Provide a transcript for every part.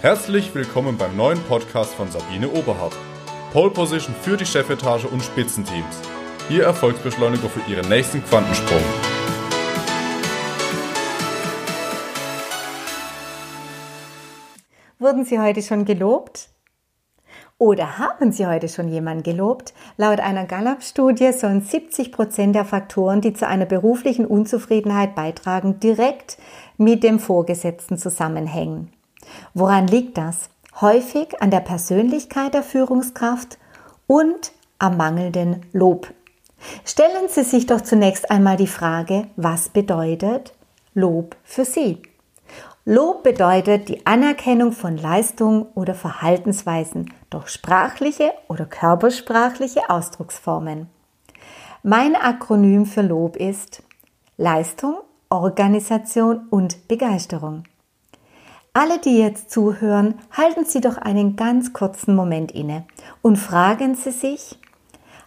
Herzlich willkommen beim neuen Podcast von Sabine Oberhardt. Pole Position für die Chefetage und Spitzenteams. Ihr Erfolgsbeschleuniger für Ihren nächsten Quantensprung. Wurden Sie heute schon gelobt? Oder haben Sie heute schon jemanden gelobt? Laut einer Gallup-Studie sollen 70 Prozent der Faktoren, die zu einer beruflichen Unzufriedenheit beitragen, direkt mit dem Vorgesetzten zusammenhängen. Woran liegt das? Häufig an der Persönlichkeit der Führungskraft und am mangelnden Lob. Stellen Sie sich doch zunächst einmal die Frage, was bedeutet Lob für Sie? Lob bedeutet die Anerkennung von Leistung oder Verhaltensweisen durch sprachliche oder körpersprachliche Ausdrucksformen. Mein Akronym für Lob ist Leistung, Organisation und Begeisterung. Alle, die jetzt zuhören, halten Sie doch einen ganz kurzen Moment inne und fragen Sie sich,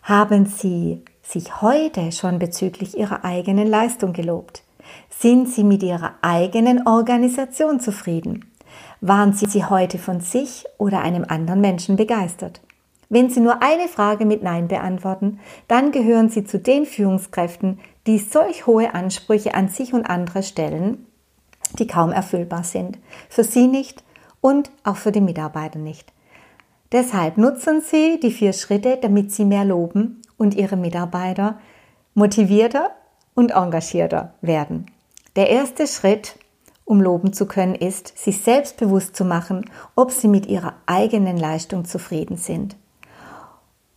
haben Sie sich heute schon bezüglich Ihrer eigenen Leistung gelobt? Sind Sie mit Ihrer eigenen Organisation zufrieden? Waren Sie heute von sich oder einem anderen Menschen begeistert? Wenn Sie nur eine Frage mit Nein beantworten, dann gehören Sie zu den Führungskräften, die solch hohe Ansprüche an sich und andere stellen, die kaum erfüllbar sind. Für Sie nicht und auch für die Mitarbeiter nicht. Deshalb nutzen Sie die vier Schritte, damit Sie mehr loben und Ihre Mitarbeiter motivierter und engagierter werden. Der erste Schritt, um loben zu können, ist, sich selbst bewusst zu machen, ob Sie mit Ihrer eigenen Leistung zufrieden sind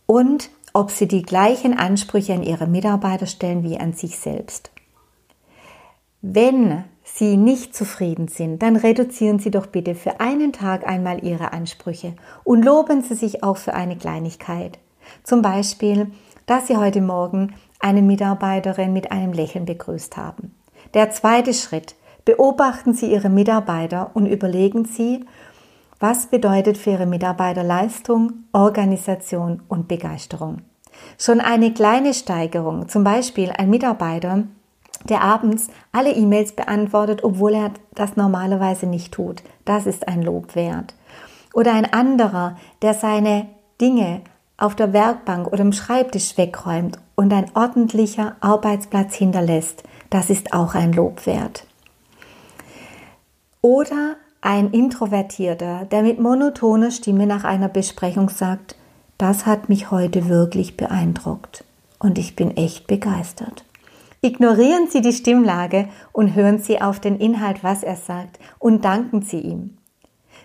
und ob Sie die gleichen Ansprüche an Ihre Mitarbeiter stellen wie an sich selbst. Wenn Sie nicht zufrieden sind, dann reduzieren Sie doch bitte für einen Tag einmal Ihre Ansprüche und loben Sie sich auch für eine Kleinigkeit. Zum Beispiel, dass Sie heute Morgen eine Mitarbeiterin mit einem Lächeln begrüßt haben. Der zweite Schritt. Beobachten Sie Ihre Mitarbeiter und überlegen Sie, was bedeutet für Ihre Mitarbeiter Leistung, Organisation und Begeisterung. Schon eine kleine Steigerung, zum Beispiel ein Mitarbeiter, der abends alle E-Mails beantwortet, obwohl er das normalerweise nicht tut. Das ist ein Lob wert. Oder ein anderer, der seine Dinge auf der Werkbank oder im Schreibtisch wegräumt und ein ordentlicher Arbeitsplatz hinterlässt. Das ist auch ein Lob wert. Oder ein Introvertierter, der mit monotoner Stimme nach einer Besprechung sagt, das hat mich heute wirklich beeindruckt und ich bin echt begeistert. Ignorieren Sie die Stimmlage und hören Sie auf den Inhalt, was er sagt, und danken Sie ihm.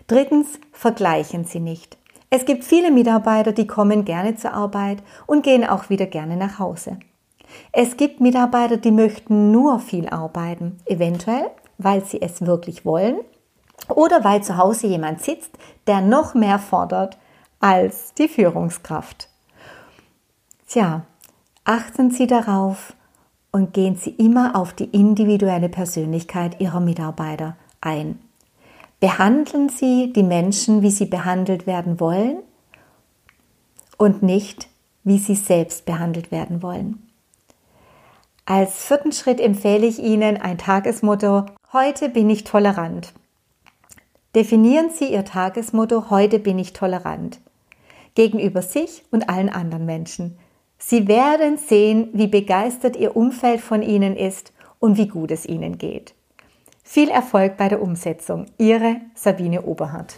Drittens, vergleichen Sie nicht. Es gibt viele Mitarbeiter, die kommen gerne zur Arbeit und gehen auch wieder gerne nach Hause. Es gibt Mitarbeiter, die möchten nur viel arbeiten, eventuell, weil sie es wirklich wollen oder weil zu Hause jemand sitzt, der noch mehr fordert als die Führungskraft. Tja, achten Sie darauf, und gehen Sie immer auf die individuelle Persönlichkeit Ihrer Mitarbeiter ein. Behandeln Sie die Menschen, wie sie behandelt werden wollen und nicht, wie sie selbst behandelt werden wollen. Als vierten Schritt empfehle ich Ihnen ein Tagesmotto, heute bin ich tolerant. Definieren Sie Ihr Tagesmotto, heute bin ich tolerant. Gegenüber sich und allen anderen Menschen. Sie werden sehen, wie begeistert Ihr Umfeld von Ihnen ist und wie gut es Ihnen geht. Viel Erfolg bei der Umsetzung. Ihre Sabine Oberhardt.